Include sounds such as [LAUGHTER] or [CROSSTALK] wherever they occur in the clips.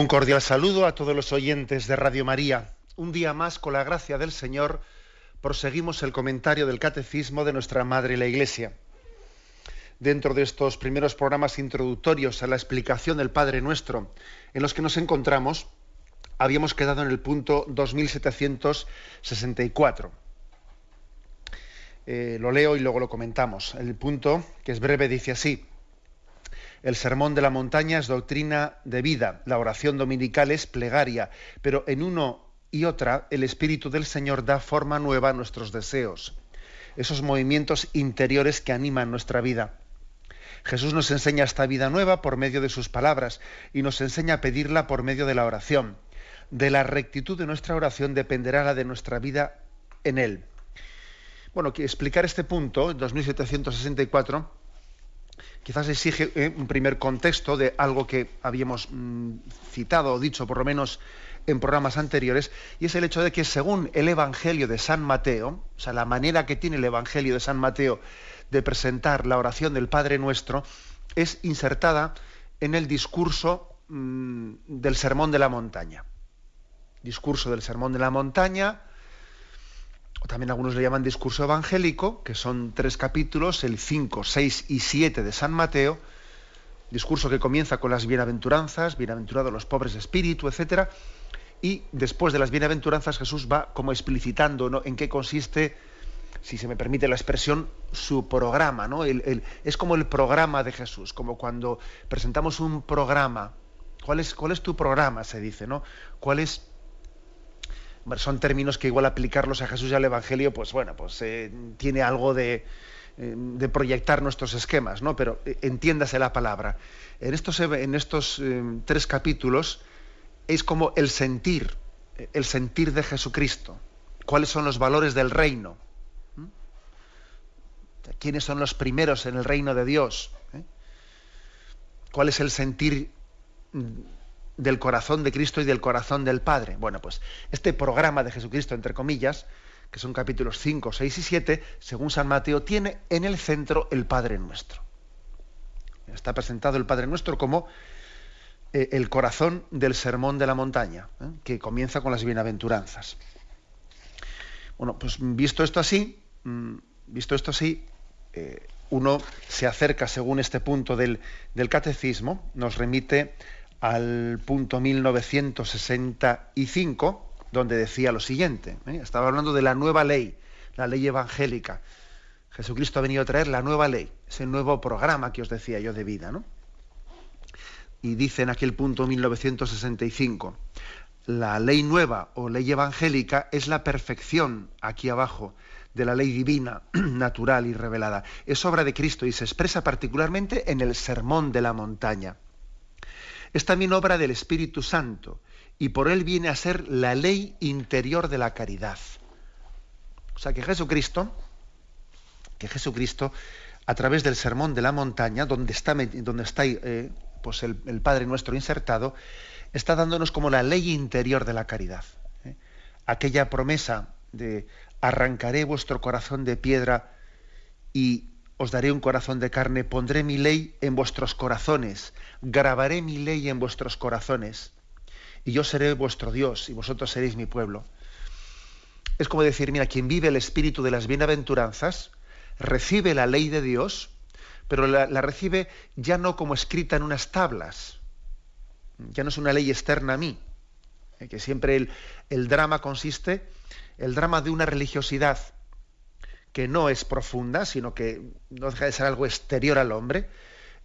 Un cordial saludo a todos los oyentes de Radio María. Un día más, con la gracia del Señor, proseguimos el comentario del Catecismo de nuestra Madre la Iglesia. Dentro de estos primeros programas introductorios a la explicación del Padre Nuestro, en los que nos encontramos, habíamos quedado en el punto 2764. Eh, lo leo y luego lo comentamos. El punto, que es breve, dice así. El sermón de la montaña es doctrina de vida, la oración dominical es plegaria, pero en uno y otra el Espíritu del Señor da forma nueva a nuestros deseos, esos movimientos interiores que animan nuestra vida. Jesús nos enseña esta vida nueva por medio de sus palabras y nos enseña a pedirla por medio de la oración. De la rectitud de nuestra oración dependerá la de nuestra vida en Él. Bueno, que explicar este punto, 2764, quizás exige eh, un primer contexto de algo que habíamos mm, citado o dicho por lo menos en programas anteriores, y es el hecho de que según el Evangelio de San Mateo, o sea, la manera que tiene el Evangelio de San Mateo de presentar la oración del Padre Nuestro, es insertada en el discurso mm, del Sermón de la Montaña. Discurso del Sermón de la Montaña, o también algunos le llaman discurso evangélico, que son tres capítulos, el 5, 6 y 7 de San Mateo, discurso que comienza con las bienaventuranzas, bienaventurados los pobres de espíritu, etc. Y después de las bienaventuranzas Jesús va como explicitando en qué consiste, si se me permite la expresión, su programa. ¿no? es como el programa de Jesús, como cuando presentamos un programa. ¿Cuál es, cuál es tu programa? Se dice, ¿no? ¿Cuál es son términos que igual aplicarlos a Jesús y al Evangelio, pues bueno, pues eh, tiene algo de, eh, de, proyectar nuestros esquemas, ¿no? Pero eh, entiéndase la palabra. En estos, en estos tres capítulos es como el sentir, el sentir de Jesucristo. ¿Cuáles son los valores del reino? ¿Mm? ¿Quiénes son los primeros en el reino de Dios? ¿Cuál es el sentir del corazón de Cristo y del corazón del Padre. Bueno, pues este programa de Jesucristo, entre comillas, que son capítulos 5, 6 y 7, según San Mateo, tiene en el centro el Padre Nuestro. Está presentado el Padre Nuestro como eh, el corazón del sermón de la montaña, ¿eh? que comienza con las bienaventuranzas. Bueno, pues visto esto así, mm, visto esto así, eh, uno se acerca, según este punto del, del catecismo, nos remite al punto 1965, donde decía lo siguiente. ¿eh? Estaba hablando de la nueva ley, la ley evangélica. Jesucristo ha venido a traer la nueva ley, ese nuevo programa que os decía yo de vida. ¿no? Y dice en aquel punto 1965, la ley nueva o ley evangélica es la perfección aquí abajo de la ley divina, [CLEARS THROAT] natural y revelada. Es obra de Cristo y se expresa particularmente en el sermón de la montaña es también obra del Espíritu Santo y por él viene a ser la ley interior de la caridad. O sea que Jesucristo, que Jesucristo, a través del sermón de la montaña, donde está, donde está eh, pues el, Padre nuestro insertado, está dándonos como la ley interior de la caridad. ¿eh? Aquella promesa de arrancaré vuestro corazón de piedra y os daré un corazón de carne, pondré mi ley en vuestros corazones, grabaré mi ley en vuestros corazones, y yo seré vuestro Dios, y vosotros seréis mi pueblo. Es como decir, mira, quien vive el espíritu de las bienaventuranzas, recibe la ley de Dios, pero la, recibe ya no como escrita en unas tablas, ya no es una ley externa a mí, eh, que siempre el, el drama consiste, el drama de una religiosidad que no es profunda, sino que no deja de ser algo exterior al hombre,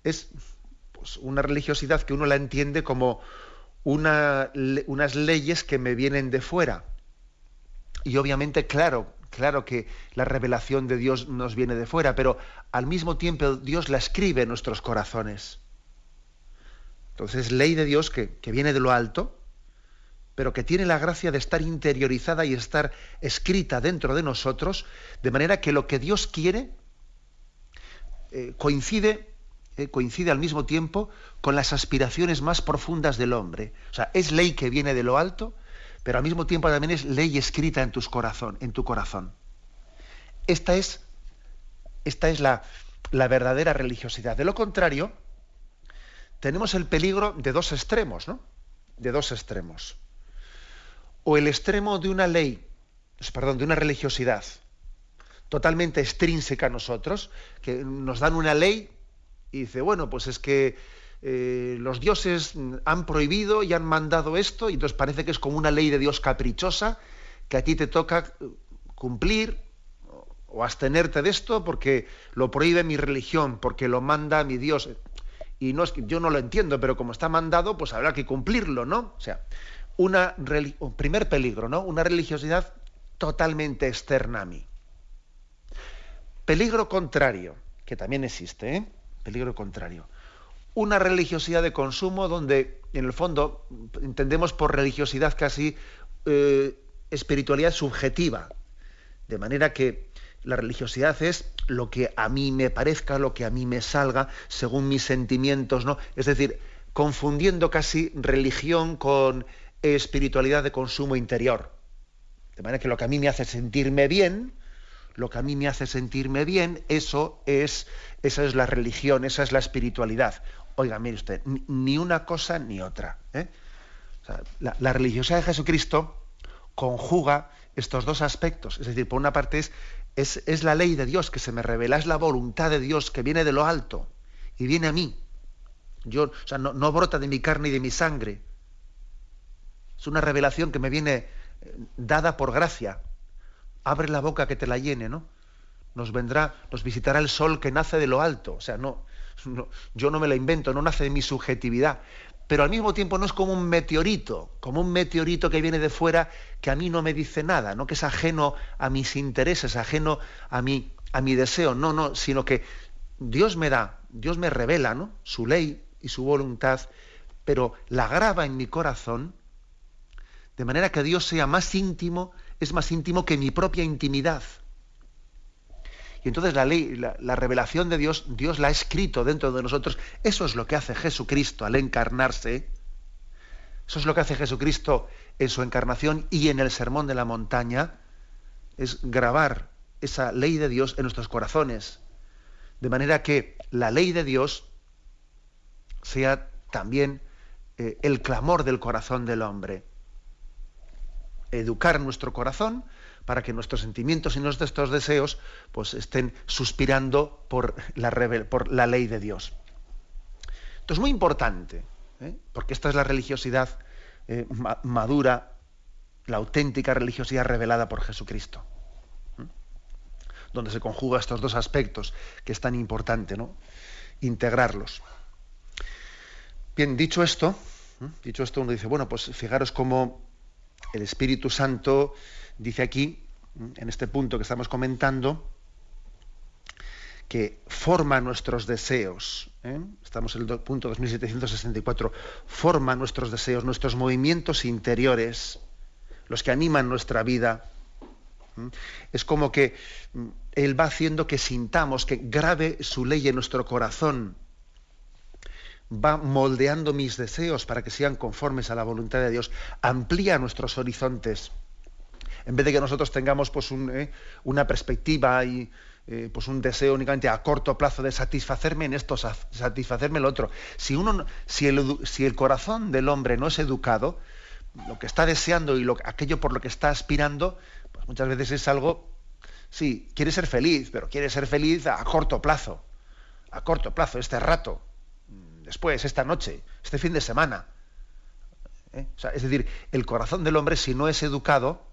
es pues, una religiosidad que uno la entiende como una, unas leyes que me vienen de fuera. Y obviamente, claro, claro que la revelación de Dios nos viene de fuera, pero al mismo tiempo Dios la escribe en nuestros corazones. Entonces, ley de Dios que, que viene de lo alto, pero que tiene la gracia de estar interiorizada y estar escrita dentro de nosotros, de manera que lo que Dios quiere eh, coincide, eh, coincide al mismo tiempo con las aspiraciones más profundas del hombre. O sea, es ley que viene de lo alto, pero al mismo tiempo también es ley escrita en, tus corazón, en tu corazón. Esta es, esta es la, la verdadera religiosidad. De lo contrario, tenemos el peligro de dos extremos, ¿no? De dos extremos o el extremo de una ley, perdón, de una religiosidad totalmente extrínseca a nosotros, que nos dan una ley y dice, bueno, pues es que eh, los dioses han prohibido y han mandado esto, y entonces parece que es como una ley de Dios caprichosa, que a ti te toca cumplir o abstenerte de esto porque lo prohíbe mi religión, porque lo manda mi Dios. Y no es que yo no lo entiendo, pero como está mandado, pues habrá que cumplirlo, ¿no? O sea, una primer peligro, ¿no? Una religiosidad totalmente externa a mí. Peligro contrario, que también existe, ¿eh? Peligro contrario. Una religiosidad de consumo donde, en el fondo, entendemos por religiosidad casi eh, espiritualidad subjetiva. De manera que la religiosidad es lo que a mí me parezca, lo que a mí me salga, según mis sentimientos, ¿no? Es decir, confundiendo casi religión con espiritualidad de consumo interior. De manera que lo que a mí me hace sentirme bien, lo que a mí me hace sentirme bien, eso es, esa es la religión, esa es la espiritualidad. Oiga, mire usted, ni una cosa ni otra. ¿eh? la, religiosidad de Jesucristo conjuga estos dos aspectos. Es decir, por una parte es, es, es, la ley de Dios que se me revela, es la voluntad de Dios que viene de lo alto y viene a mí. Yo, o sea, no, no brota de mi carne y de mi sangre, es una revelación que me viene eh, dada por gracia. Abre la boca que te la llene, ¿no? Nos vendrá, nos visitará el sol que nace de lo alto. O sea, no, yo no me la invento, no nace de mi subjetividad. Pero al mismo tiempo no es como un meteorito, como un meteorito que viene de fuera que a mí no me dice nada, no que es ajeno a mis intereses, ajeno a mi, a mi deseo, no, no, sino que Dios me da, Dios me revela, ¿no? Su ley y su voluntad, pero la graba en mi corazón de manera que Dios sea más íntimo, es más íntimo que mi propia intimidad. Y entonces la ley, la, revelación de Dios, Dios la ha escrito dentro de nosotros. Eso es lo que hace Jesucristo al encarnarse. Eso es lo que hace Jesucristo en su encarnación y en el sermón de la montaña. Es grabar esa ley de Dios en nuestros corazones. De manera que la ley de Dios sea también eh, el clamor del corazón del hombre educar nuestro corazón para que nuestros sentimientos y nuestros deseos pues, estén suspirando por la, ley de Dios. Esto es muy importante, ¿eh? porque esta es la religiosidad eh, madura, la auténtica religiosidad revelada por Jesucristo, donde se conjuga estos dos aspectos que es tan importante, ¿no? integrarlos. Bien, dicho esto, dicho esto, uno dice, bueno, pues fijaros cómo el Espíritu Santo dice aquí, en este punto que estamos comentando, que forma nuestros deseos. ¿eh? Estamos en el punto 2764. Forma nuestros deseos, nuestros movimientos interiores, los que animan nuestra vida. Es como que mm, Él va haciendo que sintamos, que grabe su ley en nuestro corazón va moldeando mis deseos para que sean conformes a la voluntad de Dios, amplía nuestros horizontes. En vez de que nosotros tengamos pues, eh, una perspectiva y eh, pues un deseo únicamente a corto plazo de satisfacerme en esto, satisfacerme en lo otro. Si, uno, si, el, corazón del hombre no es educado, lo que está deseando y lo, aquello por lo que está aspirando, pues muchas veces es algo, sí, quiere ser feliz, pero quiere ser feliz a corto plazo, a corto plazo, este rato después, esta noche, este fin de semana. ¿Eh? es decir, el corazón del hombre, si no es educado,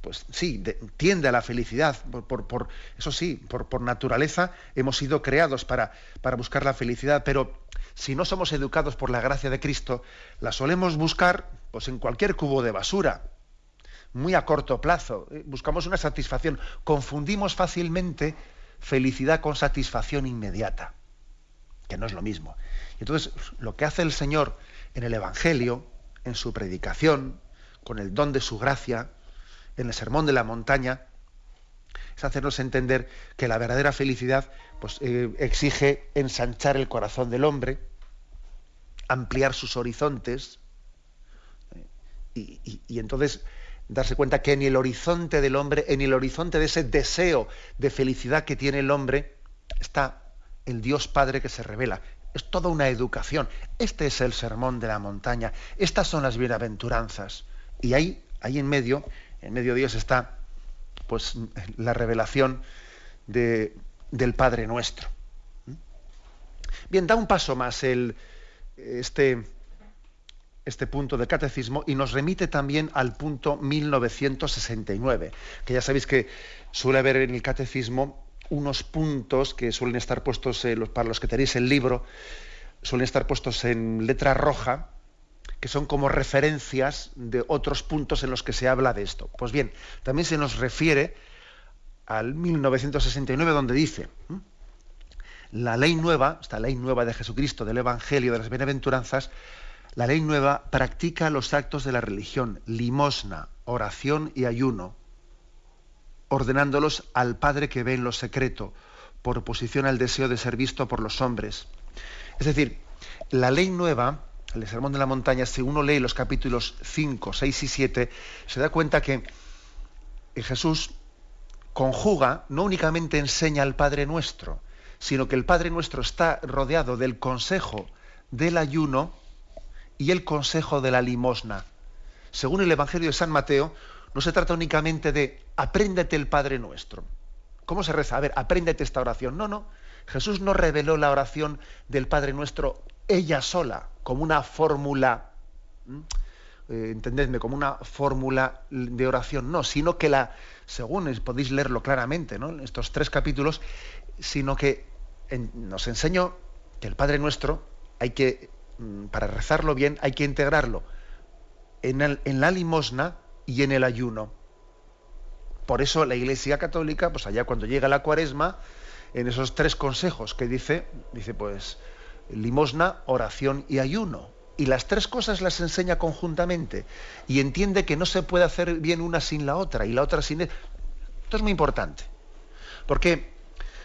pues sí, tiende a la felicidad. Por, eso sí, por, naturaleza hemos sido creados para, para buscar la felicidad, pero si no somos educados por la gracia de Cristo, la solemos buscar pues, en cualquier cubo de basura, muy a corto plazo. ¿eh? Buscamos una satisfacción. Confundimos fácilmente felicidad con satisfacción inmediata que no es lo mismo. Entonces, lo que hace el Señor en el Evangelio, en su predicación, con el don de su gracia, en el sermón de la montaña, es hacernos entender que la verdadera felicidad pues, eh, exige ensanchar el corazón del hombre, ampliar sus horizontes, y, y, entonces darse cuenta que en el horizonte del hombre, en el horizonte de ese deseo de felicidad que tiene el hombre, está el Dios Padre que se revela. Es toda una educación. Este es el sermón de la montaña. Estas son las bienaventuranzas. Y ahí, ahí en medio, en medio de Dios está pues la revelación de, del Padre nuestro. Bien, da un paso más el, este, este punto del catecismo y nos remite también al punto 1969, que ya sabéis que suele haber en el catecismo unos puntos que suelen estar puestos, eh, para los que tenéis el libro, suelen estar puestos en letra roja, que son como referencias de otros puntos en los que se habla de esto. Pues bien, también se nos refiere al 1969 donde dice, la ley nueva, esta ley nueva de Jesucristo, del Evangelio, de las bienaventuranzas, la ley nueva practica los actos de la religión, limosna, oración y ayuno, ordenándolos al Padre que ve en lo secreto, por oposición al deseo de ser visto por los hombres. Es decir, la ley nueva el Sermón de la Montaña, si uno lee los capítulos 5, 6 y 7, se da cuenta que Jesús conjuga, no únicamente enseña al Padre Nuestro, sino que el Padre Nuestro está rodeado del consejo del ayuno y el consejo de la limosna. Según el Evangelio de San Mateo, no se trata únicamente de apréndete el Padre Nuestro. ¿Cómo se reza? A ver, apréndete esta oración. No, no. Jesús no reveló la oración del Padre Nuestro ella sola, como una fórmula, eh, entendedme, como una fórmula de oración, no, sino que la, según podéis leerlo claramente, ¿no? en estos tres capítulos, sino que nos enseñó que el Padre Nuestro hay que, mm, para rezarlo bien, hay que integrarlo en, en la limosna y en el ayuno. Por eso la Iglesia Católica, pues allá cuando llega la cuaresma, en esos tres consejos que dice, dice pues limosna, oración y ayuno. Y las tres cosas las enseña conjuntamente. Y entiende que no se puede hacer bien una sin la otra y la otra sin... E-. Esto es muy importante. Porque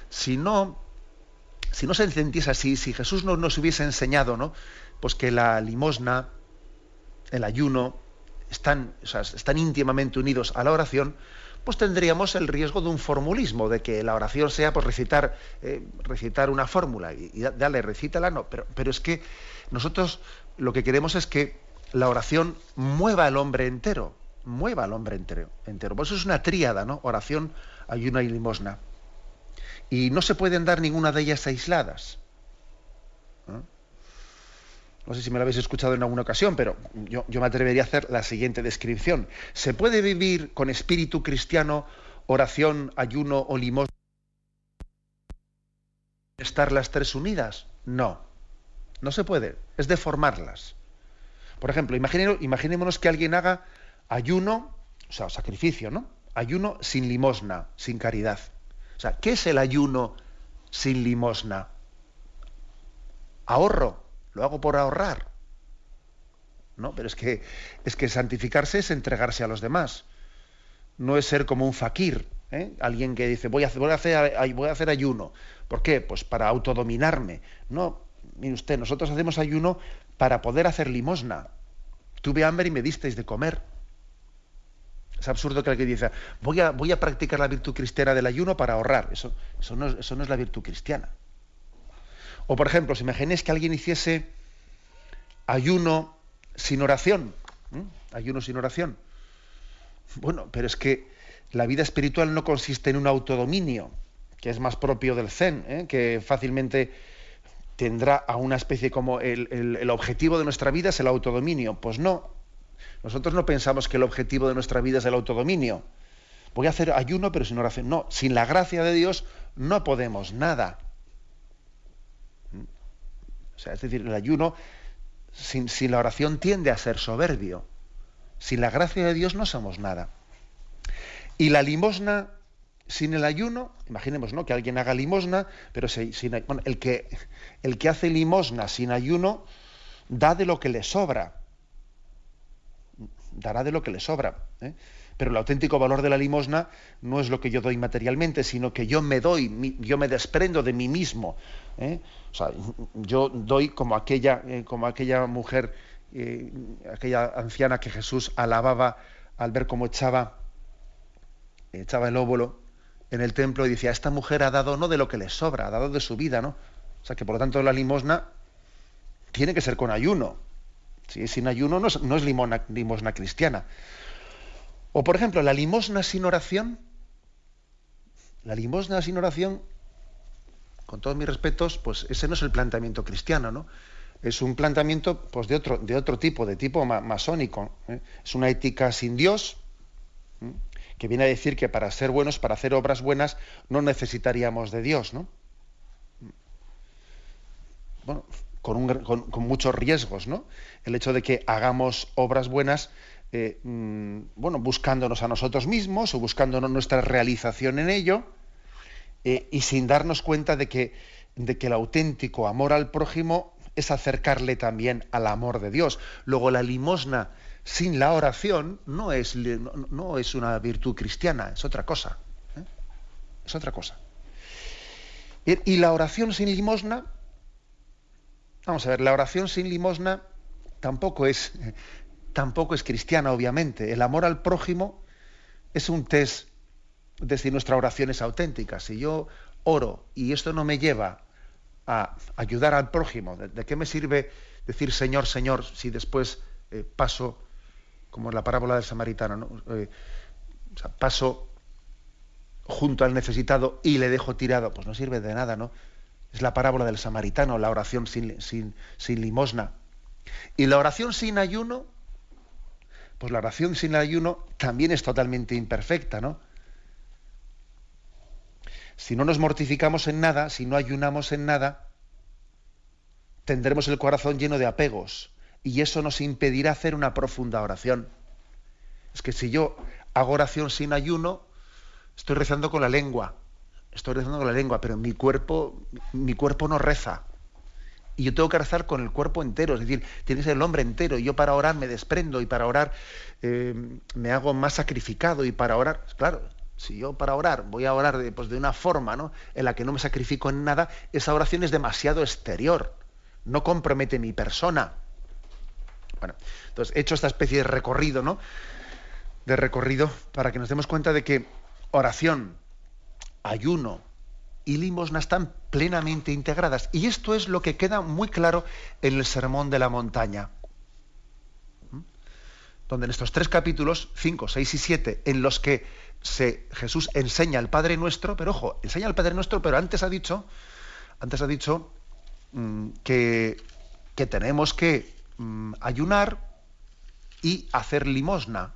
si no, si no se entendiese así, si Jesús no nos hubiese enseñado, ¿no? Pues que la limosna, el ayuno, están, están íntimamente unidos a la oración, pues tendríamos el riesgo de un formulismo, de que la oración sea pues recitar, eh, recitar una fórmula y, dale, recítala, no, pero, pero es que nosotros lo que queremos es que la oración mueva al hombre entero, mueva al hombre entero, entero. Por eso es una tríada, ¿no? Oración, ayuno y limosna. Y no se pueden dar ninguna de ellas aisladas no sé si me lo habéis escuchado en alguna ocasión, pero yo, me atrevería a hacer la siguiente descripción. ¿Se puede vivir con espíritu cristiano, oración, ayuno o limosna? ¿Estar las tres unidas? No, no se puede, es deformarlas. Por ejemplo, imaginémonos que alguien haga ayuno, o sea, sacrificio, ¿no? Ayuno sin limosna, sin caridad. O sea, ¿qué es el ayuno sin limosna? Ahorro, lo hago por ahorrar. No, pero es que, es que santificarse es entregarse a los demás. No es ser como un fakir, ¿eh? alguien que dice voy a, hacer, voy, a hacer, voy a hacer ayuno. ¿Por qué? Pues para autodominarme. No, mire usted, nosotros hacemos ayuno para poder hacer limosna. Tuve hambre y me disteis de comer. Es absurdo que alguien diga, voy a, voy a practicar la virtud cristiana del ayuno para ahorrar. Eso, eso, no, eso no es la virtud cristiana. O por ejemplo, si imaginéis que alguien hiciese ayuno sin oración. Ayuno sin oración. Bueno, pero es que la vida espiritual no consiste en un autodominio, que es más propio del zen, ¿eh? que fácilmente tendrá a una especie como el, el, objetivo de nuestra vida es el autodominio. Pues no. Nosotros no pensamos que el objetivo de nuestra vida es el autodominio. Voy a hacer ayuno pero sin oración. No, sin la gracia de Dios no podemos nada. O sea, es decir, el ayuno sin, la oración tiende a ser soberbio. Sin la gracia de Dios no somos nada. Y la limosna sin el ayuno, imaginemos ¿no? que alguien haga limosna, pero el, que, el que hace limosna sin ayuno da de lo que le sobra. Dará de lo que le sobra. ¿eh? Pero el auténtico valor de la limosna no es lo que yo doy materialmente, sino que yo me doy, yo me desprendo de mí mismo. ¿eh? O sea, yo doy como aquella, eh, como aquella mujer, aquella anciana que Jesús alababa al ver cómo echaba, echaba el óvulo en el templo y decía, esta mujer ha dado no de lo que le sobra, ha dado de su vida, ¿no? O sea que por lo tanto la limosna tiene que ser con ayuno. Si es sin ayuno no es, limosna, cristiana. O por ejemplo, la limosna sin oración. La limosna sin oración, con todos mis respetos, pues ese no es el planteamiento cristiano, ¿no? Es un planteamiento pues, de, otro, de otro tipo, de tipo masónico. ¿eh? Es una ética sin Dios, que viene a decir que para ser buenos, para hacer obras buenas, no necesitaríamos de Dios, ¿no? Bueno, con, muchos riesgos, ¿no? El hecho de que hagamos obras buenas, eh, mm, bueno, buscándonos a nosotros mismos o buscándonos nuestra realización en ello, eh, y sin darnos cuenta de que, de que el auténtico amor al prójimo es acercarle también al amor de Dios. Luego la limosna sin la oración no es, no, es una virtud cristiana, es otra cosa. ¿eh? Es otra cosa. Y, y la oración sin limosna, vamos a ver, la oración sin limosna tampoco es, tampoco es cristiana, obviamente. El amor al prójimo es un test de si nuestra oración es auténtica. Si yo oro y esto no me lleva a ayudar al prójimo, ¿de, qué me sirve decir Señor, Señor, si después eh, paso como la parábola del samaritano, ¿no? Eh, paso junto al necesitado y le dejo tirado, pues no sirve de nada, ¿no? Es la parábola del samaritano, la oración sin, sin, limosna. Y la oración sin ayuno, pues la oración sin ayuno también es totalmente imperfecta, ¿no? Si no nos mortificamos en nada, si no ayunamos en nada, tendremos el corazón lleno de apegos, y eso nos impedirá hacer una profunda oración. Es que si yo hago oración sin ayuno, estoy rezando con la lengua, estoy rezando con la lengua, pero mi cuerpo, mi cuerpo no reza. Y yo tengo que rezar con el cuerpo entero, es decir, tiene que ser el hombre entero. Y yo para orar me desprendo y para orar eh, me hago más sacrificado y para orar, claro, si yo para orar voy a orar de, pues de una forma ¿no? en la que no me sacrifico en nada, esa oración es demasiado exterior, no compromete mi persona. Bueno, entonces he hecho esta especie de recorrido, ¿no? De recorrido para que nos demos cuenta de que oración, ayuno y limosna están plenamente integradas. Y esto es lo que queda muy claro en el Sermón de la Montaña. ¿Mm? Donde en estos tres capítulos, 5, 6 y 7, en los que se, Jesús enseña al Padre Nuestro, pero ojo, enseña al Padre Nuestro, pero antes ha dicho, antes ha dicho mm, que, que tenemos que Mm, ayunar y hacer limosna.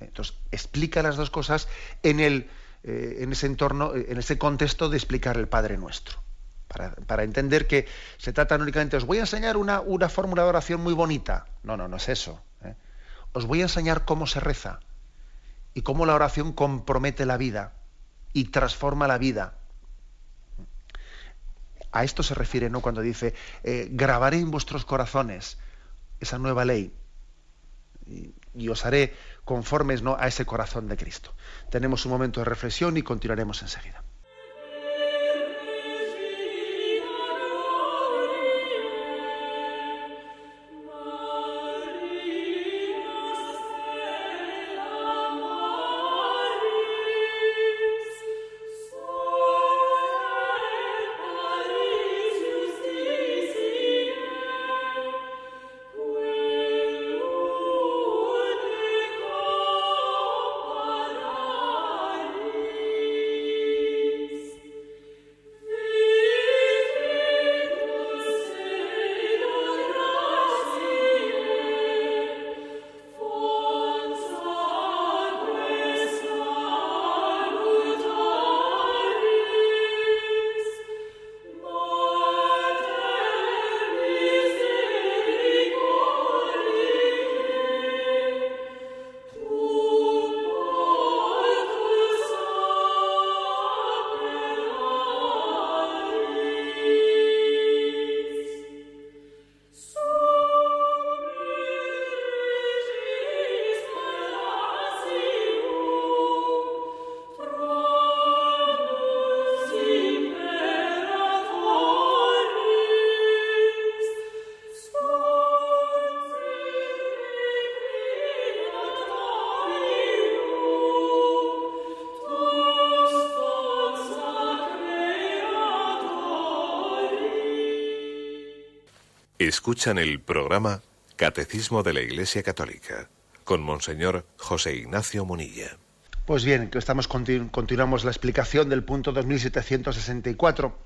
Entonces, explica las dos cosas en, el, eh, en ese entorno, en ese contexto de explicar el Padre Nuestro. Para, entender que se trata únicamente, os voy a enseñar una, una, fórmula de oración muy bonita. No, no, no es eso. ¿eh? Os voy a enseñar cómo se reza y cómo la oración compromete la vida y transforma la vida. A esto se refiere ¿no? cuando dice, eh, grabaré en vuestros corazones esa nueva ley y, os haré conformes ¿no? a ese corazón de Cristo. Tenemos un momento de reflexión y continuaremos enseguida. Escuchan el programa Catecismo de la Iglesia Católica con Monseñor José Ignacio Munilla. Pues bien, estamos continuamos la explicación del punto 2764.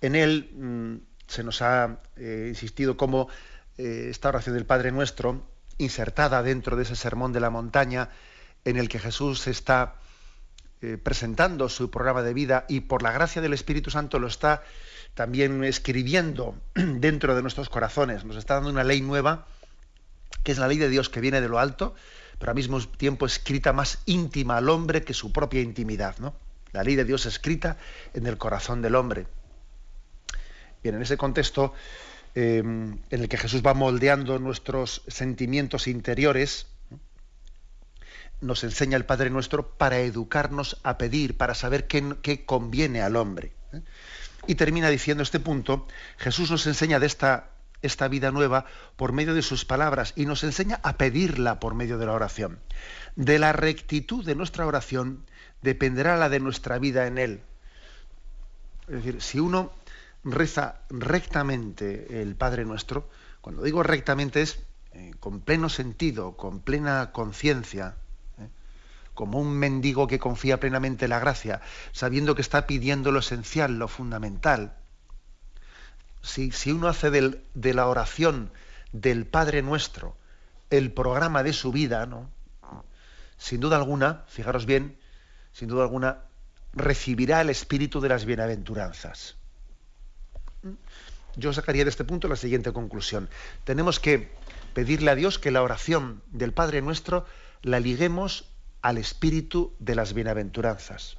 En él mm, se nos ha eh, insistido cómo eh, esta oración del Padre Nuestro, insertada dentro de ese sermón de la montaña, en el que Jesús está eh, presentando su programa de vida y por la gracia del Espíritu Santo lo está también escribiendo [CLEARS THROAT] dentro de nuestros corazones. Nos está dando una ley nueva, que es la ley de Dios que viene de lo alto, pero al mismo tiempo escrita más íntima al hombre que su propia intimidad. ¿no? La ley de Dios escrita en el corazón del hombre. Bien, en ese contexto eh, en el que Jesús va moldeando nuestros sentimientos interiores, nos enseña el Padre Nuestro para educarnos a pedir, para saber qué, conviene al hombre. ¿eh? Y termina diciendo este punto, Jesús nos enseña de esta, esta vida nueva por medio de sus palabras y nos enseña a pedirla por medio de la oración. De la rectitud de nuestra oración dependerá la de nuestra vida en Él. Es decir, si uno reza rectamente el Padre Nuestro, cuando digo rectamente es eh, con pleno sentido, con plena conciencia, como un mendigo que confía plenamente en la gracia, sabiendo que está pidiendo lo esencial, lo fundamental. Si, si uno hace de la oración del Padre Nuestro el programa de su vida, ¿no? sin duda alguna, fijaros bien, sin duda alguna, recibirá el espíritu de las bienaventuranzas. Yo sacaría de este punto la siguiente conclusión. Tenemos que pedirle a Dios que la oración del Padre Nuestro la liguemos al espíritu de las bienaventuranzas.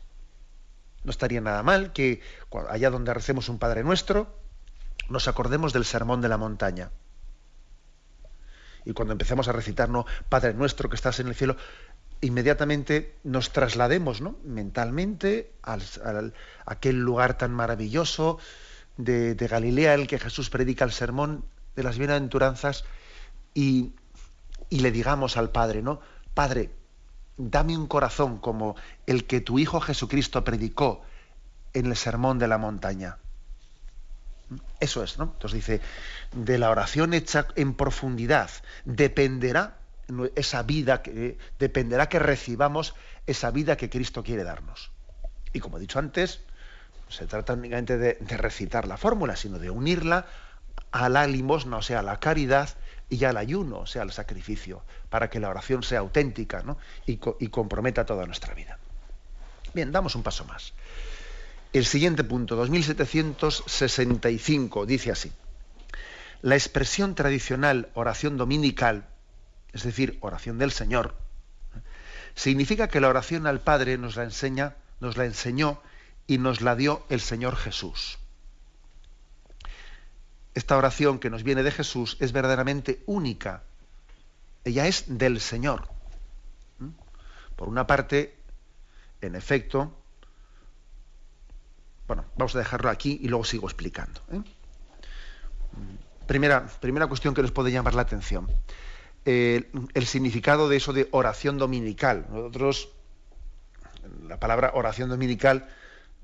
No estaría nada mal que allá donde recemos un Padre Nuestro, nos acordemos del sermón de la montaña. Y cuando empecemos a recitarnos Padre Nuestro que estás en el cielo, inmediatamente nos traslademos ¿no? mentalmente a aquel lugar tan maravilloso de, de Galilea, el que Jesús predica el sermón de las bienaventuranzas, y, y le digamos al Padre, ¿no? Padre, dame un corazón como el que tu Hijo Jesucristo predicó en el sermón de la montaña. Eso es, ¿no? Entonces dice, de la oración hecha en profundidad dependerá esa vida, que, dependerá que recibamos esa vida que Cristo quiere darnos. Y como he dicho antes, se trata únicamente de, de recitar la fórmula, sino de unirla a la limosna, o sea, la caridad y al ayuno, o sea, al sacrificio, para que la oración sea auténtica y, y comprometa toda nuestra vida. Bien, damos un paso más. El siguiente punto, 2765, dice así. La expresión tradicional oración dominical, es decir, oración del Señor, significa que la oración al Padre nos la enseña, nos la enseñó y nos la dio el Señor Jesús esta oración que nos viene de Jesús es verdaderamente única. Ella es del Señor. ¿Mm? Por una parte, en efecto, bueno, vamos a dejarlo aquí y luego sigo explicando. ¿eh? Primera, primera cuestión que nos puede llamar la atención. el significado de eso de oración dominical. Nosotros, la palabra oración dominical,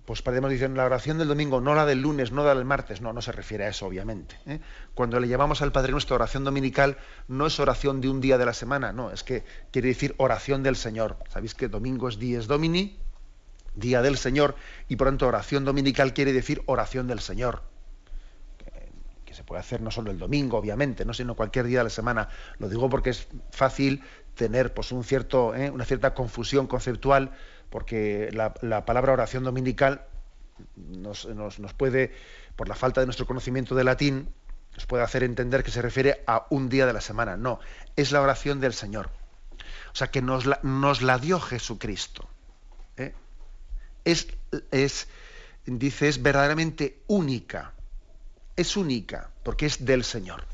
pues podemos decir la oración del domingo, no la del lunes, no la del martes, no, no se refiere a eso, obviamente. ¿eh? Cuando le llamamos al Padre Nuestro oración dominical, no es oración de un día de la semana, no, es que quiere decir oración del Señor. Sabéis que domingo es dies domini, día del Señor, y por tanto oración dominical quiere decir oración del Señor. Que, se puede hacer no solo el domingo, obviamente, no sino cualquier día de la semana. Lo digo porque es fácil tener pues, un cierto, ¿eh? una cierta confusión conceptual porque la, palabra oración dominical nos, puede, por la falta de nuestro conocimiento de latín, nos puede hacer entender que se refiere a un día de la semana. No, es la oración del Señor. O sea, que nos la, nos la dio Jesucristo. ¿eh? Es, es, dice, es verdaderamente única. Es única, porque es del Señor.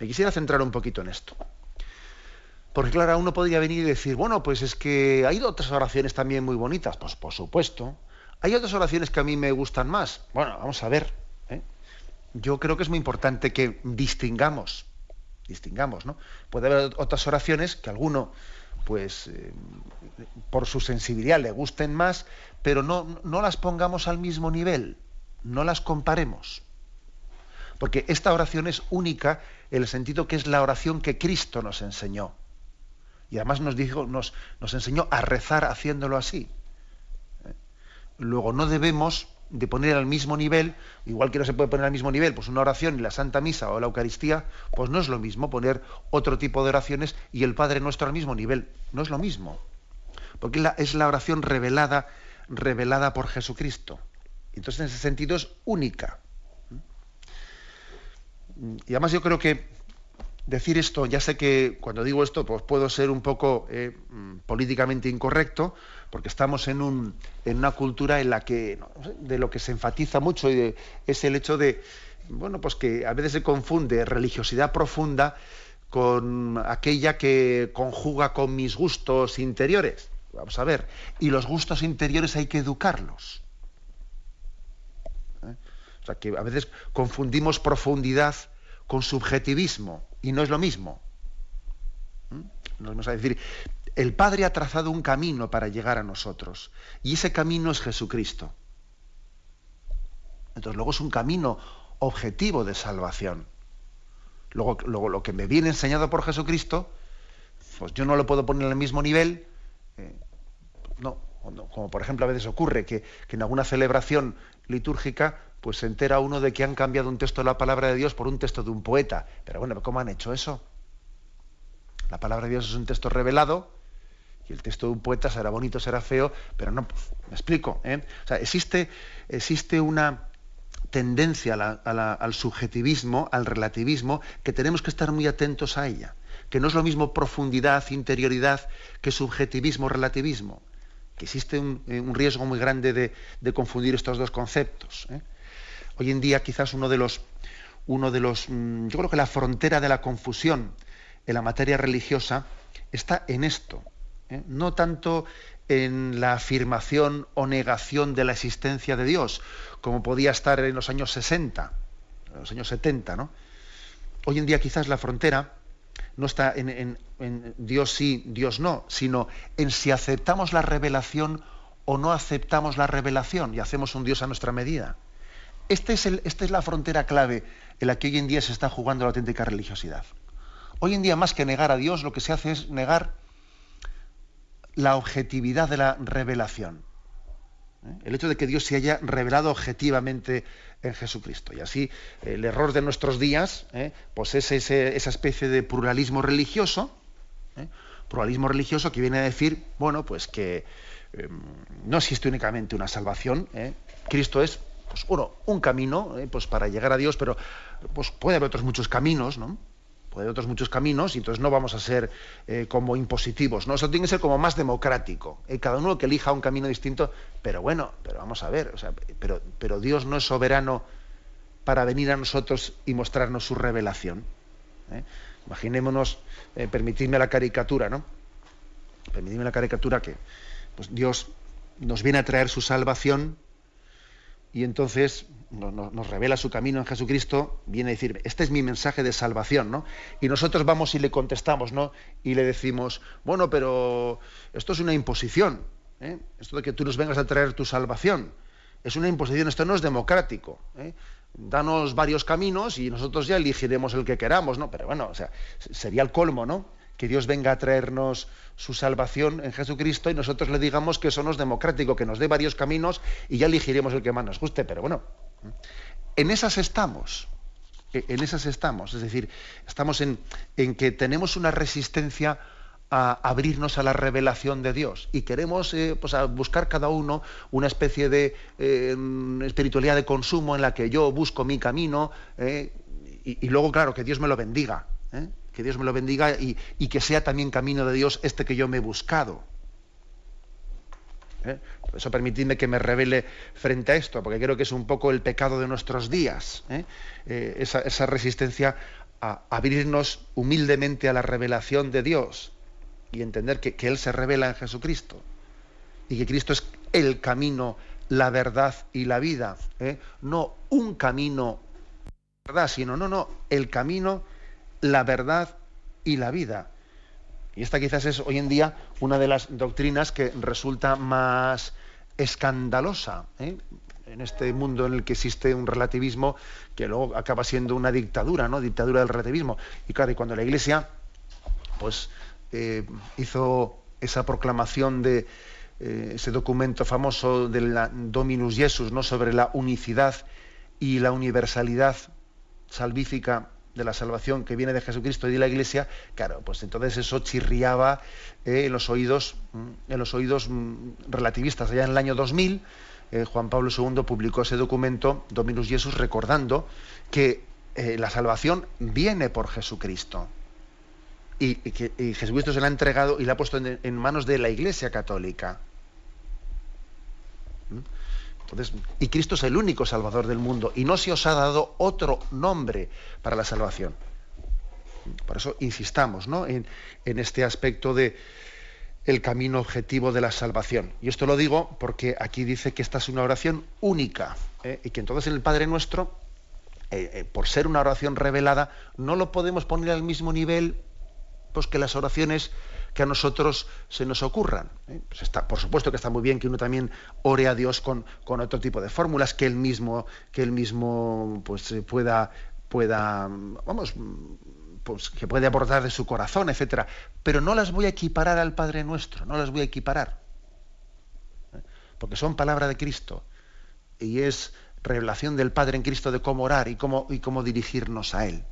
Me quisiera centrar un poquito en esto. Porque claro, uno podría venir y decir, bueno, pues es que hay otras oraciones también muy bonitas. Pues por supuesto. Hay otras oraciones que a mí me gustan más. Bueno, vamos a ver. ¿eh? Yo creo que es muy importante que distingamos, distingamos, ¿no? Puede haber otras oraciones que alguno, pues, eh, por su sensibilidad le gusten más, pero no, no las pongamos al mismo nivel, no las comparemos. Porque esta oración es única en el sentido que es la oración que Cristo nos enseñó. Y además nos dijo, nos, nos enseñó a rezar haciéndolo así. ¿Eh? Luego no debemos de poner al mismo nivel, igual que no se puede poner al mismo nivel, pues una oración en la Santa Misa o la Eucaristía, pues no es lo mismo poner otro tipo de oraciones y el Padre Nuestro al mismo nivel. No es lo mismo. Porque es la oración revelada, revelada por Jesucristo. Entonces, en ese sentido es única. Y además yo creo que decir esto, ya sé que cuando digo esto, pues puedo ser un poco eh, mm, políticamente incorrecto, porque estamos en, un, en una cultura en la que de lo que se enfatiza mucho es el hecho de, bueno, pues que a veces se confunde religiosidad profunda con aquella que conjuga con mis gustos interiores. Vamos a ver, y los gustos interiores hay que educarlos. O sea, que a veces confundimos profundidad con subjetivismo y no es lo mismo. ¿Mm? Nos vamos a decir, el Padre ha trazado un camino para llegar a nosotros y ese camino es Jesucristo. Entonces luego es un camino objetivo de salvación. Luego, luego lo que me viene enseñado por Jesucristo, pues yo no lo puedo poner en el mismo nivel. Eh, no, como por ejemplo a veces ocurre que, que en alguna celebración litúrgica pues se entera uno de que han cambiado un texto de la palabra de Dios por un texto de un poeta. Pero bueno, ¿cómo han hecho eso? La palabra de Dios es un texto revelado y el texto de un poeta será bonito, será feo, pero no, me explico. ¿eh? O sea, existe, existe una tendencia al subjetivismo, al relativismo, que tenemos que estar muy atentos a ella, que no es lo mismo profundidad, interioridad, que subjetivismo, relativismo, que existe un, eh, riesgo muy grande de, confundir estos dos conceptos. ¿eh? Hoy en día quizás uno de los, uno de los, mm, yo creo que la frontera de la confusión en la materia religiosa está en esto, ¿eh? no tanto en la afirmación o negación de la existencia de Dios, como podía estar en los años 60, en los años 70, ¿no? Hoy en día quizás la frontera no está en, en Dios sí, Dios no, sino en si aceptamos la revelación o no aceptamos la revelación y hacemos un Dios a nuestra medida. Este esta es la frontera clave en la que hoy en día se está jugando la auténtica religiosidad. Hoy en día, más que negar a Dios, lo que se hace es negar la objetividad de la revelación. ¿eh? El hecho de que Dios se haya revelado objetivamente en Jesucristo. Y así el error de nuestros días ¿eh? pues es esa especie de pluralismo religioso, ¿eh? pluralismo religioso que viene a decir, bueno, pues que em, no existe únicamente una salvación, Cristo es pues un camino eh, pues para llegar a Dios, pero pues puede haber otros muchos caminos, ¿no? Puede haber otros muchos caminos y entonces no vamos a ser eh, como impositivos, ¿no? Eso tiene que ser como más democrático. Eh, cada uno que elija un camino distinto, pero bueno, pero vamos a ver, o sea, pero, pero Dios no es soberano para venir a nosotros y mostrarnos su revelación. Imaginémonos, permitidme la caricatura, ¿no? Permitidme la caricatura que pues Dios nos viene a traer su salvación y entonces nos, revela su camino en Jesucristo, viene a decir, este es mi mensaje de salvación, ¿no? Y nosotros vamos y le contestamos, ¿no? Y le decimos, bueno, pero esto es una imposición, ¿eh? esto de que tú nos vengas a traer tu salvación, es una imposición, esto no es democrático. ¿eh? Danos varios caminos y nosotros ya elegiremos el que queramos, ¿no? Pero bueno, o sea, sería el colmo, ¿no? Que Dios venga a traernos su salvación en Jesucristo y nosotros le digamos que eso no democrático, que nos dé varios caminos y ya elegiremos el que más nos guste. Pero bueno, en esas estamos. E, en esas estamos. Es decir, estamos en, que tenemos una resistencia a abrirnos a la revelación de Dios y queremos eh, pues, buscar cada uno una especie de eh, espiritualidad de consumo en la que yo busco mi camino eh, y, luego, claro, que Dios me lo bendiga que Dios me lo bendiga y, que sea también camino de Dios este que yo me he buscado. ¿Eh? Por eso permitidme que me revele frente a esto, porque creo que es un poco el pecado de nuestros días, ¿eh? Eh, esa, resistencia a abrirnos humildemente a la revelación de Dios y entender que, que Él se revela en Jesucristo y que Cristo es el camino, la verdad y la vida. No un camino, verdad, sino no, no, el camino la verdad y la vida. Y esta quizás es hoy en día una de las doctrinas que resulta más escandalosa. ¿eh? en este mundo en el que existe un relativismo que luego acaba siendo una dictadura, ¿no? Dictadura del relativismo. Y claro, y cuando la Iglesia pues eh, hizo esa proclamación de eh, ese documento famoso del Dominus Jesus, ¿no? sobre la unicidad y la universalidad salvífica de la salvación que viene de Jesucristo y de la Iglesia, claro, pues entonces eso chirriaba eh, en los oídos, mm, en los oídos mm, relativistas. Allá en el año 2000, Juan Pablo II publicó ese documento, Dominus Jesus, recordando que la salvación viene por Jesucristo y, que Jesucristo se la ha entregado y la ha puesto en, manos de la Iglesia Católica. ¿Mm? Y Cristo es el único Salvador del mundo y no se os ha dado otro nombre para la salvación. Por eso insistamos en, este aspecto de camino objetivo de la salvación. Y esto lo digo porque aquí dice que esta es una oración única ¿eh? y que entonces en el Padre Nuestro, eh, eh, por ser una oración revelada, no lo podemos poner al mismo nivel pues que las oraciones que a nosotros se nos ocurran. ¿eh? Pues por supuesto que está muy bien que uno también ore a Dios con, con otro tipo de fórmulas, que él mismo, que él mismo pues, pueda, pueda, vamos, pues, que puede aportar de su corazón, etcétera. Pero no las voy a equiparar al Padre Nuestro, no las voy a equiparar. ¿eh? Porque son palabra de Cristo. Y es revelación del Padre en Cristo de cómo orar y cómo, y cómo dirigirnos a Él.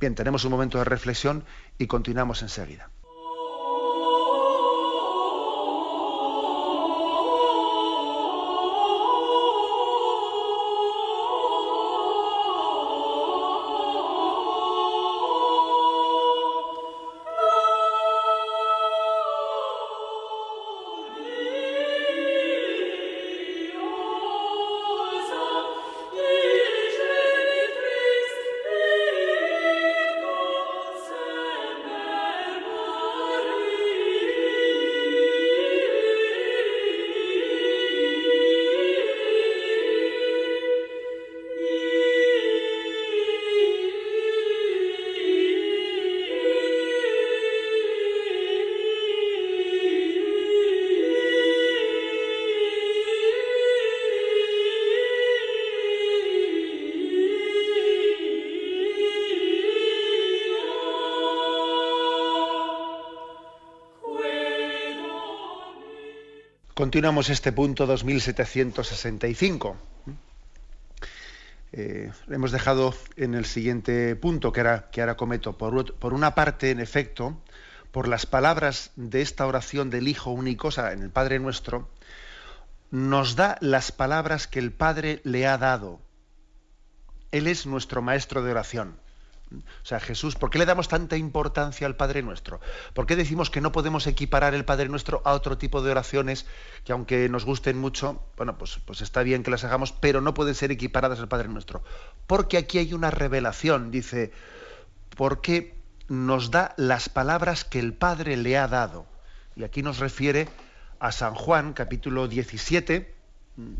Bien, tenemos un momento de reflexión y continuamos enseguida. Continuamos este punto 2765. Eh, hemos dejado en el siguiente punto que ahora, que ahora cometo. Por, por, una parte, en efecto, por las palabras de esta oración del Hijo único, o sea, en el Padre nuestro, nos da las palabras que el Padre le ha dado. Él es nuestro maestro de oración. O sea, Jesús, ¿por qué le damos tanta importancia al Padre Nuestro? ¿Por qué decimos que no podemos equiparar el Padre Nuestro a otro tipo de oraciones que aunque nos gusten mucho, bueno, pues, pues está bien que las hagamos, pero no pueden ser equiparadas al Padre Nuestro? Porque aquí hay una revelación, dice, porque nos da las palabras que el Padre le ha dado. Y aquí nos refiere a San Juan, capítulo 17, mm,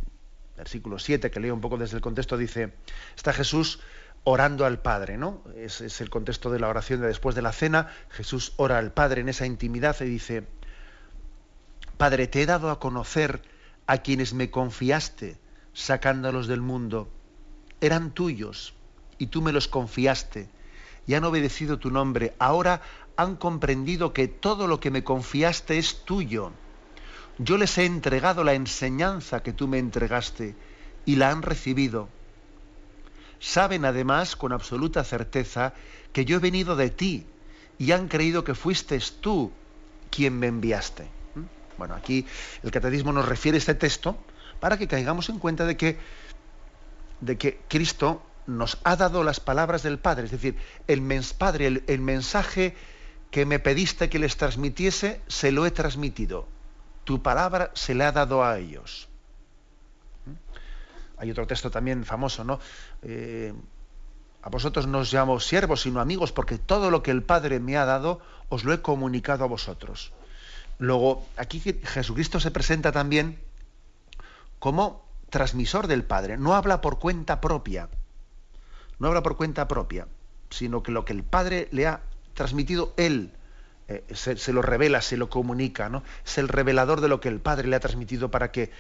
versículo 7, que leo un poco desde el contexto, dice, está Jesús orando al Padre, ¿no? Es, es, el contexto de la oración de después de la cena. Jesús ora al Padre en esa intimidad y dice, Padre, te he dado a conocer a quienes me confiaste sacándolos del mundo. Eran tuyos y tú me los confiaste y han obedecido tu nombre. Ahora han comprendido que todo lo que me confiaste es tuyo. Yo les he entregado la enseñanza que tú me entregaste y la han recibido Saben además con absoluta certeza que yo he venido de ti y han creído que fuiste tú quien me enviaste. ¿Mm? Bueno, aquí el catecismo nos refiere este texto para que caigamos en cuenta de que, de que Cristo nos ha dado las palabras del Padre, es decir, el Padre, el mensaje que me pediste que les transmitiese, se lo he transmitido. Tu palabra se le ha dado a ellos. Hay otro texto también famoso, ¿no? Eh, a vosotros no os llamo siervos, sino amigos, porque todo lo que el Padre me ha dado, os lo he comunicado a vosotros. Luego, aquí Jesucristo se presenta también como transmisor del Padre. No habla por cuenta propia. No habla por cuenta propia, sino que lo que el Padre le ha transmitido, Él eh, se, se, lo revela, se lo comunica. ¿no? Es el revelador de lo que el Padre le ha transmitido para que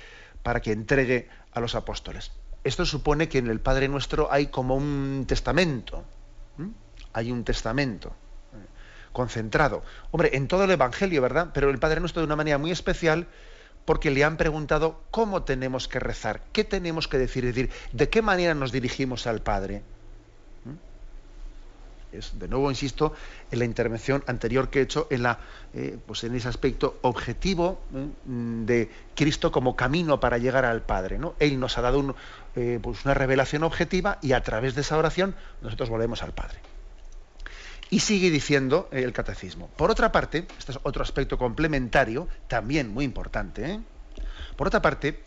para que entregue a los apóstoles. Esto supone que en el Padre Nuestro hay como un testamento, hay un testamento eh, concentrado. Hombre, en todo el Evangelio, ¿verdad? Pero el Padre Nuestro de una manera muy especial porque le han preguntado cómo tenemos que rezar, qué tenemos que decir, es decir, de qué manera nos dirigimos al Padre. De nuevo, insisto, en la intervención anterior que he hecho en, la, eh, pues en ese aspecto objetivo ¿eh? de Cristo como camino para llegar al Padre. ¿no? Él nos ha dado eh, pues una revelación objetiva y a través de esa oración nosotros volvemos al Padre. Y sigue diciendo el catecismo. Por otra parte, este es otro aspecto complementario, también muy importante. Por otra parte,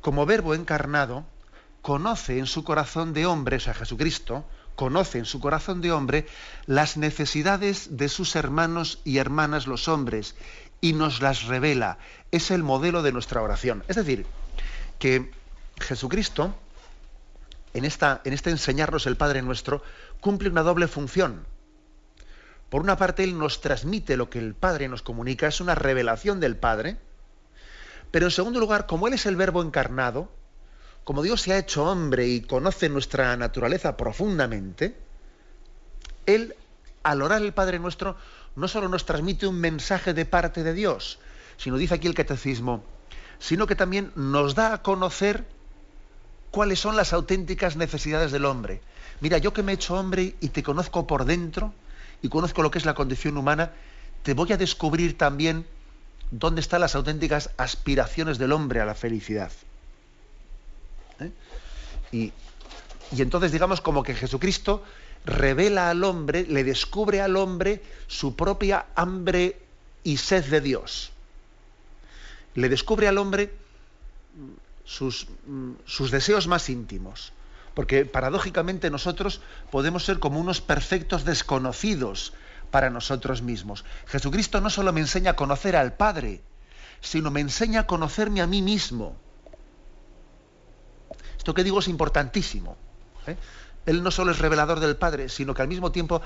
como verbo encarnado, conoce en su corazón de hombre, o sea, Jesucristo, conoce en su corazón de hombre las necesidades de sus hermanos y hermanas los hombres y nos las revela. Es el modelo de nuestra oración. Es decir, que Jesucristo, en, esta, en este enseñarnos el Padre nuestro, cumple una doble función. Por una parte, Él nos transmite lo que el Padre nos comunica, es una revelación del Padre, pero en segundo lugar, como Él es el Verbo encarnado, como Dios se ha hecho hombre y conoce nuestra naturaleza profundamente, Él, al orar el Padre nuestro, no solo nos transmite un mensaje de parte de Dios, sino dice aquí el catecismo, sino que también nos da a conocer cuáles son las auténticas necesidades del hombre. Mira, yo que me he hecho hombre y te conozco por dentro y conozco lo que es la condición humana, te voy a descubrir también dónde están las auténticas aspiraciones del hombre a la felicidad. Y, entonces digamos como que Jesucristo revela al hombre, le descubre al hombre su propia hambre y sed de Dios. Le descubre al hombre sus, sus, deseos más íntimos. Porque paradójicamente nosotros podemos ser como unos perfectos desconocidos para nosotros mismos. Jesucristo no solo me enseña a conocer al Padre, sino me enseña a conocerme a mí mismo. Esto que digo es importantísimo. ¿eh? Él no solo es revelador del Padre, sino que al mismo tiempo,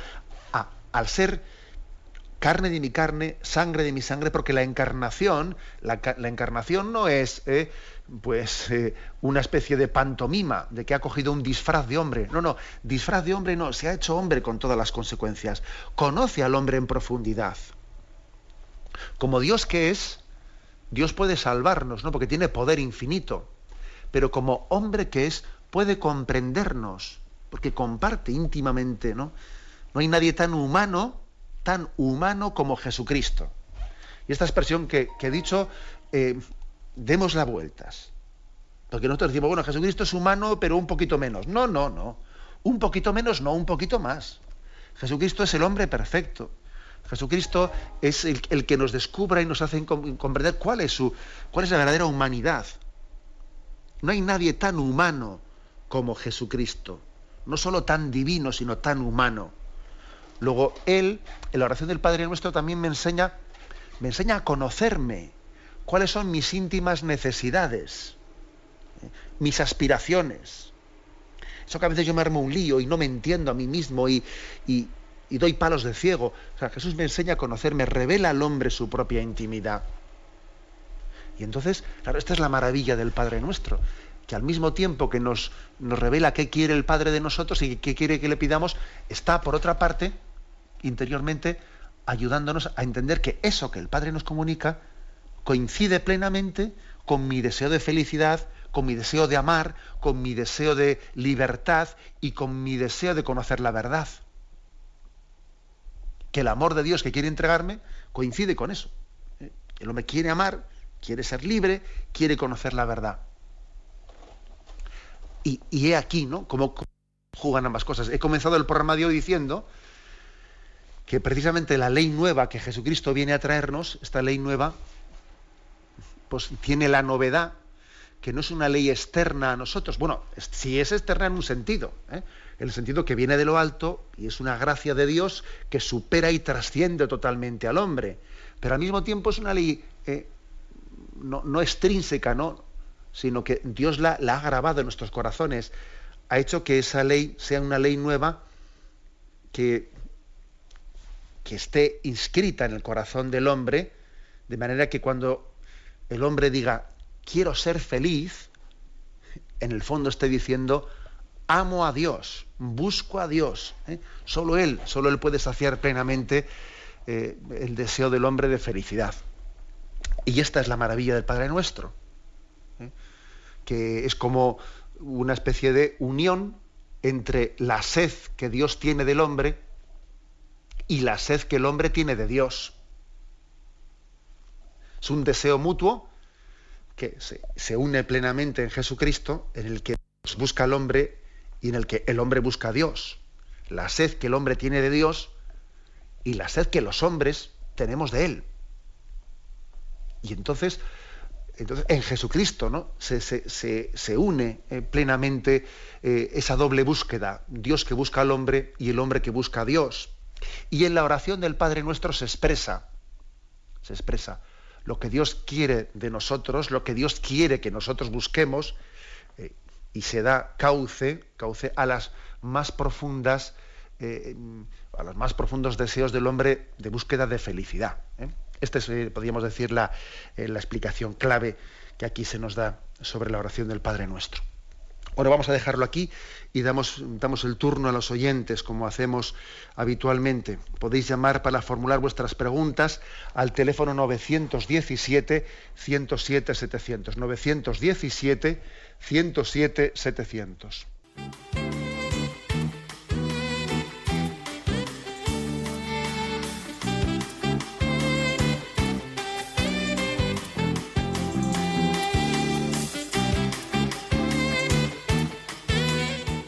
al ser carne de mi carne, sangre de mi sangre, porque la encarnación, la, encarnación no es ¿eh? pues eh, una especie de pantomima, de que ha cogido un disfraz de hombre. No, no, disfraz de hombre no, se ha hecho hombre con todas las consecuencias. Conoce al hombre en profundidad. Como Dios que es, Dios puede salvarnos, ¿no? Porque tiene poder infinito pero como hombre que es, puede comprendernos, porque comparte íntimamente, ¿no? No hay nadie tan humano, tan humano como Jesucristo. Y esta expresión que, he dicho, eh, demos las vueltas. Porque nosotros decimos, bueno, Jesucristo es humano, pero un poquito menos. No, no, no. Un poquito menos, no, un poquito más. Jesucristo es el hombre perfecto. Jesucristo es el, el que nos descubra y nos hace comprender cuál es, su, cuál es la verdadera humanidad. No hay nadie tan humano como Jesucristo. No solo tan divino, sino tan humano. Luego, Él, en la oración del Padre Nuestro, también me enseña, me enseña a conocerme. ¿Cuáles son mis íntimas necesidades? Mis aspiraciones. Eso que a veces yo me armo un lío y no me entiendo a mí mismo y, y, y doy palos de ciego. O sea, Jesús me enseña a conocerme, revela al hombre su propia intimidad. Y entonces, claro, esta es la maravilla del Padre nuestro, que al mismo tiempo que nos, nos revela qué quiere el Padre de nosotros y qué quiere que le pidamos, está, por otra parte, interiormente, ayudándonos a entender que eso que el Padre nos comunica coincide plenamente con mi deseo de felicidad, con mi deseo de amar, con mi deseo de libertad y con mi deseo de conocer la verdad. Que el amor de Dios que quiere entregarme coincide con eso. ¿eh? Él me quiere amar quiere ser libre, quiere conocer la verdad. Y, he aquí, ¿no? Cómo jugan ambas cosas. He comenzado el programa de hoy diciendo que precisamente la ley nueva que Jesucristo viene a traernos, esta ley nueva, pues tiene la novedad que no es una ley externa a nosotros. Bueno, sí es externa en un sentido, ¿eh? el sentido que viene de lo alto y es una gracia de Dios que supera y trasciende totalmente al hombre. Pero al mismo tiempo es una ley eh, no, extrínseca, ¿no? sino que Dios la, ha grabado en nuestros corazones, ha hecho que esa ley sea una ley nueva que, que esté inscrita en el corazón del hombre, de manera que cuando el hombre diga, quiero ser feliz, en el fondo esté diciendo, amo a Dios, busco a Dios. ¿eh? Solo Él, solo Él puede saciar plenamente eh, el deseo del hombre de felicidad. Y esta es la maravilla del Padre Nuestro, ¿eh? que es como una especie de unión entre la sed que Dios tiene del hombre y la sed que el hombre tiene de Dios. Es un deseo mutuo que se, une plenamente en Jesucristo, en el que busca al hombre y en el que el hombre busca a Dios. La sed que el hombre tiene de Dios y la sed que los hombres tenemos de Él. Y entonces, entonces en Jesucristo ¿no? se, une eh, plenamente eh, esa doble búsqueda, Dios que busca al hombre y el hombre que busca a Dios. Y en la oración del Padre nuestro se expresa, se expresa lo que Dios quiere de nosotros, lo que Dios quiere que nosotros busquemos, eh, y se da cauce, cauce a las más profundas, a los más profundos deseos del hombre de búsqueda de felicidad. ¿Eh? Esta es, podríamos decir, la, la explicación clave que aquí se nos da sobre la oración del Padre Nuestro. Bueno, vamos a dejarlo aquí y damos, damos, el turno a los oyentes, como hacemos habitualmente. Podéis llamar para formular vuestras preguntas al teléfono 917-107-700. 917-107-700.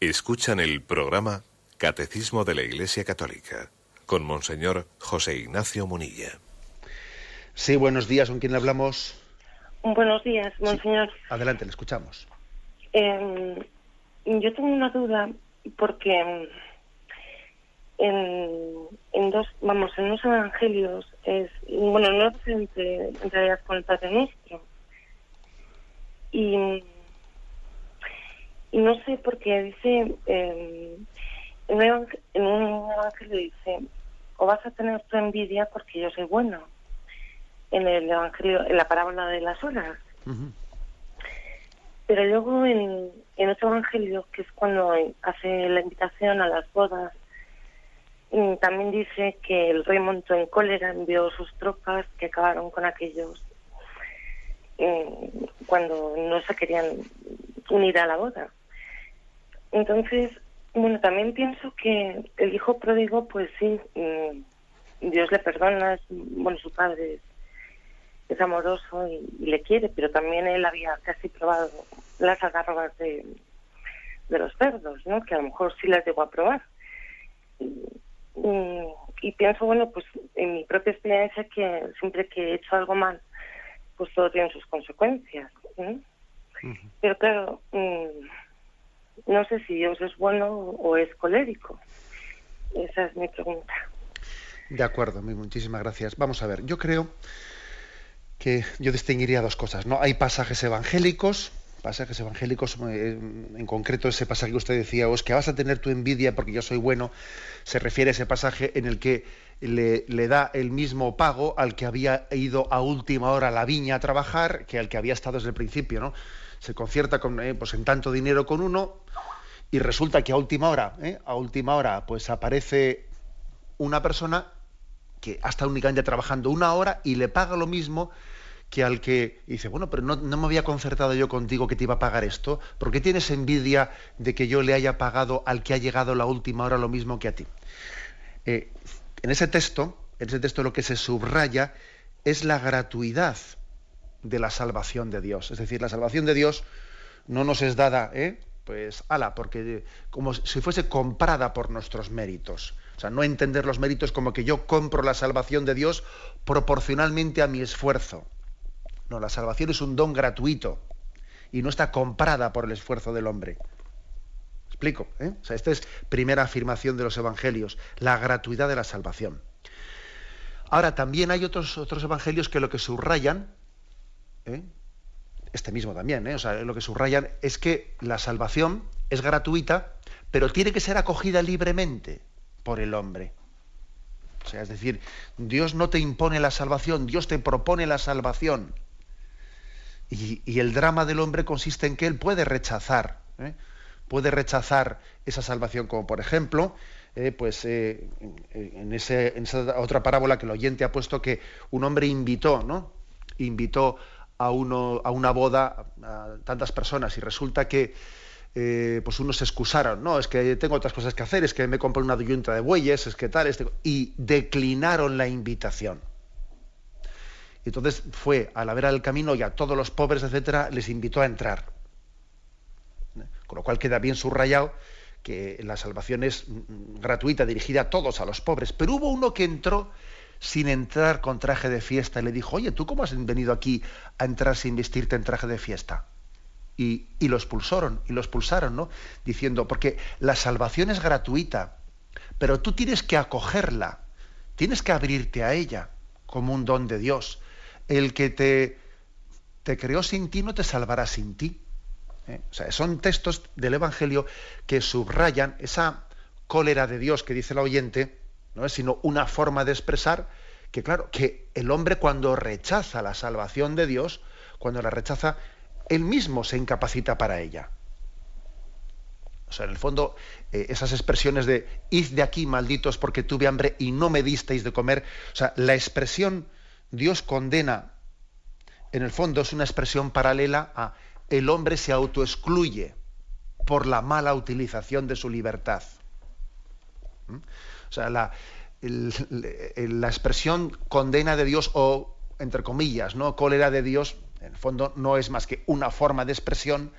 Escuchan el programa Catecismo de la Iglesia Católica con Monseñor José Ignacio Munilla. Sí, buenos días, ¿con quién hablamos? Buenos días, Monseñor. Adelante, le escuchamos. Em, yo tengo una duda porque en, dos, vamos, en los evangelios es, bueno, no es entre, entre con el Padre Nuestro. Y y no sé por qué dice, eh, en, un evangelio dice, o vas a tener tu envidia porque yo soy bueno. En el evangelio, en la parábola de las horas. Pero luego en, en otro evangelio, que es cuando hace la invitación a las bodas, mm, también dice que el rey montó en cólera, envió sus tropas que acabaron con aquellos eh, cuando no se querían unir a la boda. Entonces, bueno, también pienso que el hijo pródigo, pues sí, mm, Dios le perdona, bueno, su padre es, amoroso y, le quiere, pero también él había casi probado las agarras de, de los cerdos, ¿no? Que a lo mejor sí las llegó a probar. Y, pienso, bueno, pues en mi propia experiencia que siempre que he hecho algo mal, pues todo tiene sus consecuencias. Pero claro, mm, no sé si Dios es bueno o es colérico. Esa es mi pregunta. De acuerdo, muchísimas gracias. Vamos a ver, yo creo que yo distinguiría dos cosas, ¿no? Hay pasajes evangélicos, pasajes evangélicos, eh, en concreto ese pasaje que usted decía, o es que vas a tener tu envidia porque yo soy bueno, se refiere a ese pasaje en el que le, le, da el mismo pago al que había ido a última hora a la viña a trabajar que al que había estado desde el principio, ¿no? Se concierta con, eh, pues en tanto dinero con uno y resulta que a última hora, eh, a última hora, pues aparece una persona que ha estado únicamente trabajando una hora y le paga lo mismo que al que dice, bueno, pero no, me había concertado yo contigo que te iba a pagar esto, ¿por qué tienes envidia de que yo le haya pagado al que ha llegado la última hora lo mismo que a ti? Eh, en ese texto, en ese texto lo que se subraya es la gratuidad de la salvación de Dios. Es decir, la salvación de Dios no nos es dada, ¿eh? pues, ala, porque como si fuese comprada por nuestros méritos. O sea, no entender los méritos como que yo compro la salvación de Dios proporcionalmente a mi esfuerzo. No, la salvación es un don gratuito y no está comprada por el esfuerzo del hombre. ¿Explico? Eh? O sea, esta es primera afirmación de los evangelios, la gratuidad de la salvación. Ahora, también hay otros, otros evangelios que lo que subrayan, ¿eh? este mismo también, ¿eh? o sea, lo que subrayan es que la salvación es gratuita, pero tiene que ser acogida libremente por el hombre. O sea, es decir, Dios no te impone la salvación, Dios te propone la salvación. Y, el drama del hombre consiste en que él puede rechazar, ¿eh? puede rechazar esa salvación, como por ejemplo, pues en, en, esa otra parábola que el oyente ha puesto que un hombre invitó, ¿no? Invitó a, uno, a una boda a tantas personas y resulta que pues unos se excusaron, no, es que tengo otras cosas que hacer, es que me compré una yunta de bueyes, es que tal, este, y declinaron la invitación. Entonces fue a la vera del camino y a todos los pobres, etcétera, les invitó a entrar. Con lo cual queda bien subrayado que la salvación es gratuita, dirigida a todos, a los pobres. Pero hubo uno que entró sin entrar con traje de fiesta y le dijo, oye, ¿tú cómo has venido aquí a entrar sin vestirte en traje de fiesta? Y, y los pulsaron, y los pulsaron, ¿no? Diciendo, porque la salvación es gratuita, pero tú tienes que acogerla, tienes que abrirte a ella como un don de Dios el que te, te creó sin ti no te salvará sin ti. ¿eh? O sea, son textos del Evangelio que subrayan esa cólera de Dios que dice el oyente, no sino una forma de expresar que, claro, que el hombre cuando rechaza la salvación de Dios, cuando la rechaza, él mismo se incapacita para ella. O sea, en el fondo, eh, esas expresiones de id de aquí, malditos, porque tuve hambre y no me disteis de comer, o sea, la expresión Dios condena, en el fondo es una expresión paralela a el hombre se autoexcluye por la mala utilización de su libertad. ¿Mm? O sea, la, la expresión condena de Dios o, entre comillas, ¿no? cólera de Dios, en el fondo no es más que una forma de expresión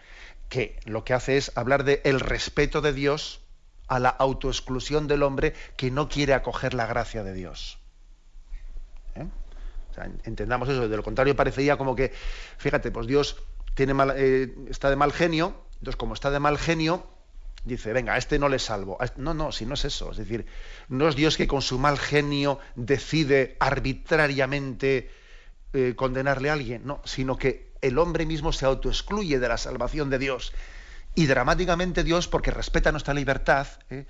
que lo que hace es hablar de el respeto de Dios a la autoexclusión del hombre que no quiere acoger la gracia de Dios. ¿Eh? entendamos eso, de lo contrario parecería como que, fíjate, pues Dios tiene eh, está de mal genio, entonces como está de mal genio, dice, venga, a este no le salvo. Este, no, no, si no es eso, es decir, no es Dios que con su mal genio decide arbitrariamente eh, condenarle a alguien, no, sino que el hombre mismo se autoexcluye de la salvación de Dios. Y dramáticamente Dios, porque respeta nuestra libertad, ¿eh?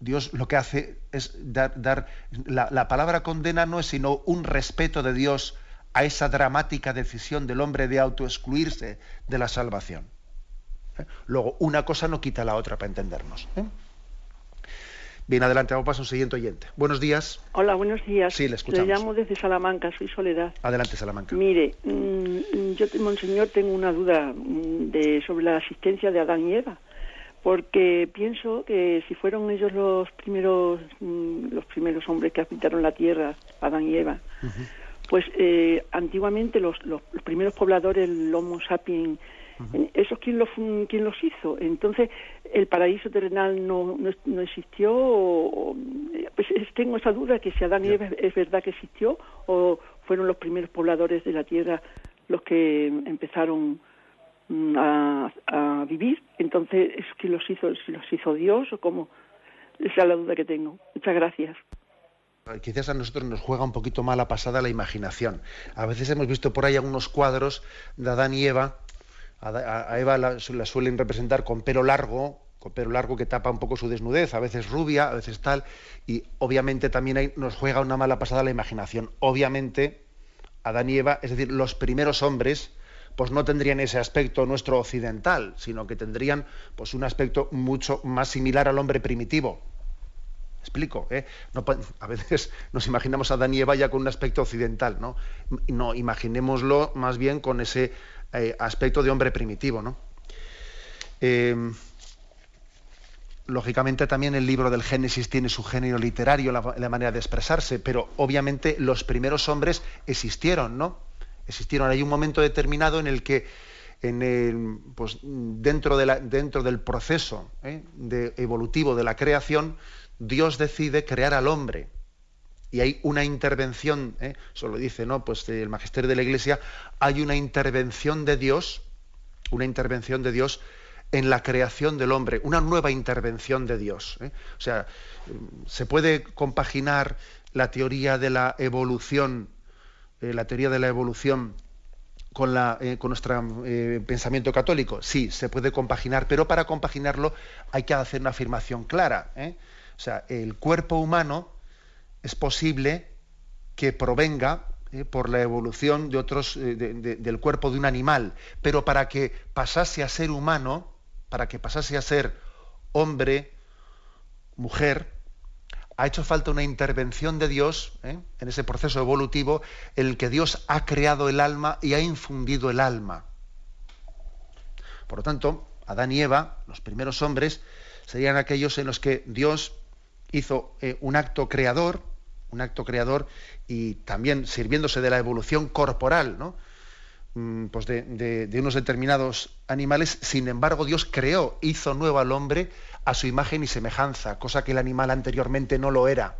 Dios lo que hace es dar, la, palabra condena no es sino un respeto de Dios a esa dramática decisión del hombre de autoexcluirse de la salvación. ¿Eh? Luego, una cosa no quita la otra para entendernos. ¿eh? Bien, adelante, vamos a pasar un siguiente oyente. Buenos días. Hola, buenos días. Sí, le escuchamos. Le llamo desde Salamanca, soy Soledad. Adelante, Salamanca. Mire, mm, yo, monseñor, tengo una duda mm, de, sobre la asistencia de Adán y Eva porque pienso que si fueron ellos los primeros mm, los primeros hombres que habitaron la tierra, Adán y Eva, pues eh, antiguamente los, los, primeros pobladores, el Homo sapiens, uh ¿esos quién los, quién los hizo? Entonces, ¿el paraíso terrenal no, no, existió? pues tengo esa duda que si Adán y Eva es verdad que existió o fueron los primeros pobladores de la tierra los que empezaron Mm, a, vivir. Entonces, ¿es que los hizo, si los hizo Dios o cómo? Esa es la duda que tengo. Muchas gracias. Quizás a nosotros nos juega un poquito mala pasada la imaginación. A veces hemos visto por ahí algunos cuadros de Adán y Eva. A, Eva la, suelen representar con pelo largo, con pelo largo que tapa un poco su desnudez, a veces rubia, a veces tal, y obviamente también nos juega una mala pasada la imaginación. Obviamente, Adán y Eva, es decir, los primeros hombres, pues no tendrían ese aspecto nuestro occidental, sino que tendrían pues un aspecto mucho más similar al hombre primitivo. explico ¿eh? a veces [LAUGHS] nos imaginamos a Adán y Eva ya con un aspecto occidental no no imaginémoslo más bien con ese eh, aspecto de hombre primitivo no em, lógicamente también el libro del Génesis tiene su género literario la, manera de expresarse pero obviamente los primeros hombres existieron no existieron hay un momento determinado en el que en el, pues, dentro, dentro del proceso ¿eh? evolutivo de la creación, Dios decide crear al hombre. Y hay una intervención, ¿eh? eso lo dice ¿no? pues, el magisterio de la Iglesia, hay una intervención de Dios, una intervención de Dios en la creación del hombre, una nueva intervención de Dios. ¿eh? O sea, se puede compaginar la teoría de la evolución, la teoría de la evolución con, la, eh, con nuestro eh, pensamiento católico? Sí, se puede compaginar, pero para compaginarlo hay que hacer una afirmación clara. ¿eh? O sea, el cuerpo humano es posible que provenga por la evolución de otros, del cuerpo de un animal, pero para que pasase a ser humano, para que pasase a ser hombre, mujer, ha hecho falta una intervención de Dios ¿eh? en ese proceso evolutivo en el que Dios ha creado el alma y ha infundido el alma. Por lo tanto, Adán y Eva, los primeros hombres, serían aquellos en los que Dios hizo eh, un acto creador, un acto creador y también sirviéndose de la evolución corporal, ¿no? Mm, pues de, unos determinados animales, sin embargo Dios creó, hizo nuevo al hombre a su imagen y semejanza, cosa que el animal anteriormente no lo era.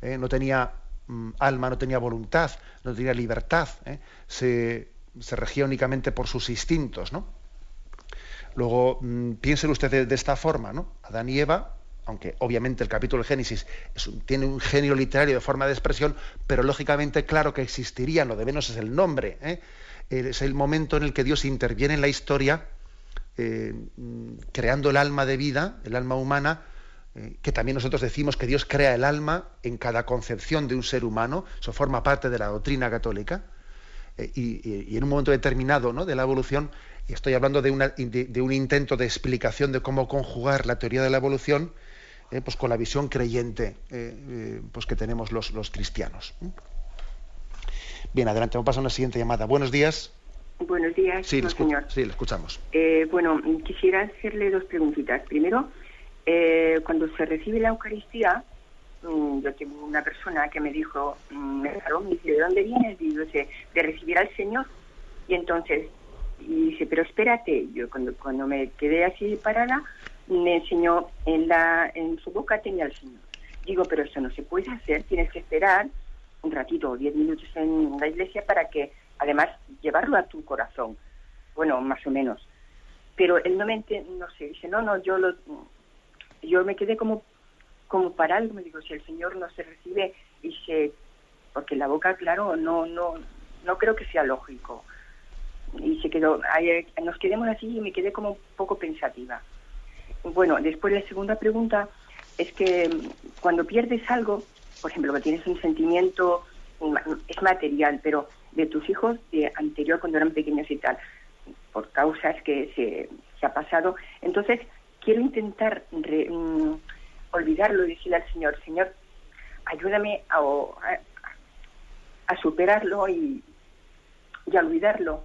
¿eh? no tenía mm, alma, no tenía voluntad, no tenía libertad, ¿eh? se, regía únicamente por sus instintos. ¿no? Luego, mm, piensen ustedes de, esta forma, ¿no? Adán y Eva, aunque obviamente el capítulo de Génesis tiene un genio literario de forma de expresión, pero lógicamente claro que existirían, lo de menos es el nombre. ¿eh? es el momento en el que Dios interviene en la historia, eh, creando el alma de vida, el alma humana, eh, que también nosotros decimos que Dios crea el alma en cada concepción de un ser humano, eso forma parte de la doctrina católica, eh, y, en un momento determinado ¿no? de la evolución, y estoy hablando de, un intento de explicación de cómo conjugar la teoría de la evolución, pues con la visión creyente pues que tenemos los, los cristianos. Bien, adelante, vamos a pasar a una siguiente llamada. Buenos días. Buenos días, sí, señor. Sí, le escuchamos. Eh, bueno, quisiera hacerle dos preguntitas. Primero, eh, cuando se recibe la Eucaristía, mm, yo tengo una persona que me dijo, mm, me me dice, ¿de dónde vienes? Y yo sé, de recibir al Señor. Y entonces, y dice, pero espérate, yo cuando, cuando me quedé así parada, me enseñó, en, la, en su boca tenía al Señor. Digo, pero eso no se puede hacer, tienes que esperar un ratito o diez minutos en la iglesia para que, además, llevarlo a tu corazón. Bueno, más o menos. Pero él no me no sé, dice, no, no, yo lo, yo me quedé como, como parado, me digo, si el Señor no se recibe y se, porque la boca, claro, no, no, no creo que sea lógico. Y se quedó, nos quedemos así y me quedé como un poco pensativa. Bueno, después la segunda pregunta es que cuando pierdes algo, por ejemplo, que tienes un sentimiento, es material, pero de tus hijos de anterior cuando eran pequeños y tal, por causas que se, ha pasado. Entonces, quiero intentar mm, olvidarlo y decirle al Señor, Señor, ayúdame a, a, superarlo y, a olvidarlo.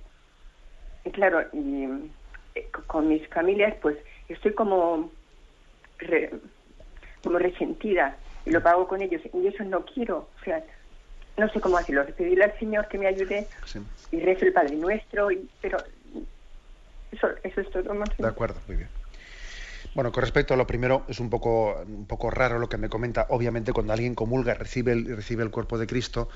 Y claro, y, eh, con mis familias, pues estoy como, como resentida y lo pago con ellos. Y eso no quiero. O sea, no sé cómo hacerlo. Pedirle al Señor que me ayude y rezo el Padre Nuestro, y, pero eso, eso es todo. De acuerdo, muy bien. Bueno, con respecto a lo primero, es un poco, un poco raro lo que me comenta. Obviamente, cuando alguien comulga, recibe el, recibe el cuerpo de Cristo,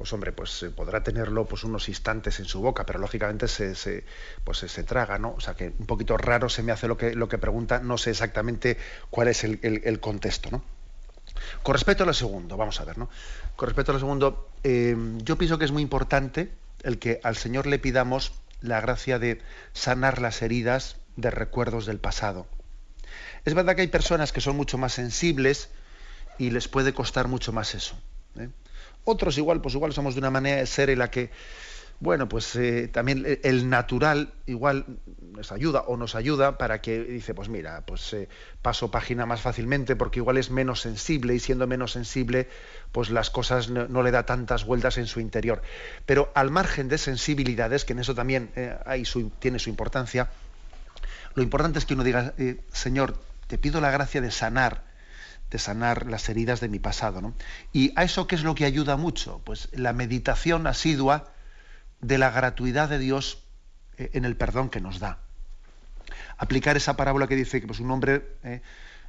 pues hombre, pues podrá tenerlo pues unos instantes en su boca, pero lógicamente se, se pues se, traga, ¿no? O sea que un poquito raro se me hace lo que, lo que pregunta, no sé exactamente cuál es el, el contexto, ¿no? Con respecto a lo segundo, vamos a ver, ¿no? Con respecto a lo segundo, eh, yo pienso que es muy importante el que al Señor le pidamos la gracia de sanar las heridas de recuerdos del pasado. Es verdad que hay personas que son mucho más sensibles y les puede costar mucho más eso. ¿eh? Otros igual, pues igual somos de una manera de ser en la que bueno, pues eh, también el natural igual nos ayuda o nos ayuda para que dice, pues mira, pues eh, paso página más fácilmente porque igual es menos sensible y siendo menos sensible, pues las cosas no, le da tantas vueltas en su interior. Pero al margen de sensibilidades, que en eso también eh, tiene su importancia, lo importante es que uno diga, Señor, te pido la gracia de sanar de sanar las heridas de mi pasado. ¿no? Y a eso qué es lo que ayuda mucho? Pues la meditación asidua de la gratuidad de Dios eh, en el perdón que nos da. Aplicar esa parábola que dice que pues, un hombre eh,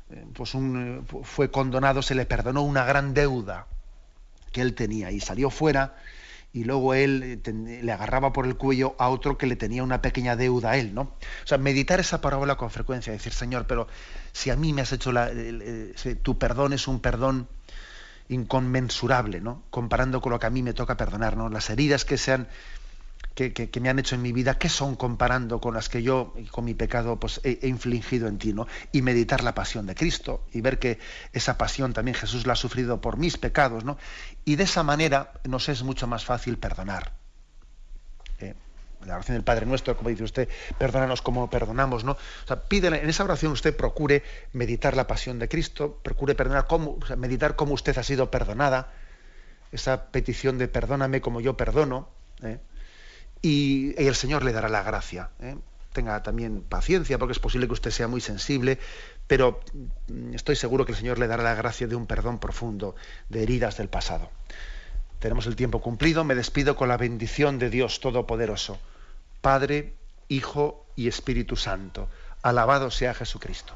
eh, pues un, fue condonado, se le perdonó una gran deuda que él tenía y salió fuera y luego él le agarraba por el cuello a otro que le tenía una pequeña deuda a él, ¿no? O sea, meditar esa parábola con frecuencia, decir, Señor, pero si a mí me has hecho la, tu perdón es un perdón inconmensurable, ¿no? Comparando con lo que a mí me toca perdonar, ¿no? Las heridas que sean que, me han hecho en mi vida, ¿qué son comparando con las que yo, con mi pecado, pues he, infligido en ti? ¿no? Y meditar la pasión de Cristo y ver que esa pasión también Jesús la ha sufrido por mis pecados, ¿no? Y de esa manera nos es mucho más fácil perdonar. Eh, la oración del Padre Nuestro, como dice usted, perdónanos como perdonamos, ¿no? O sea, pídele, en esa oración usted procure meditar la pasión de Cristo, procure perdonar cómo, meditar cómo usted ha sido perdonada, esa petición de perdóname como yo perdono, ¿eh? Y, el Señor le dará la gracia. ¿eh? Tenga también paciencia, porque es posible que usted sea muy sensible, pero mm, estoy seguro que el Señor le dará la gracia de un perdón profundo de heridas del pasado. Tenemos el tiempo cumplido, me despido con la bendición de Dios Todopoderoso, Padre, Hijo y Espíritu Santo. Alabado sea Jesucristo.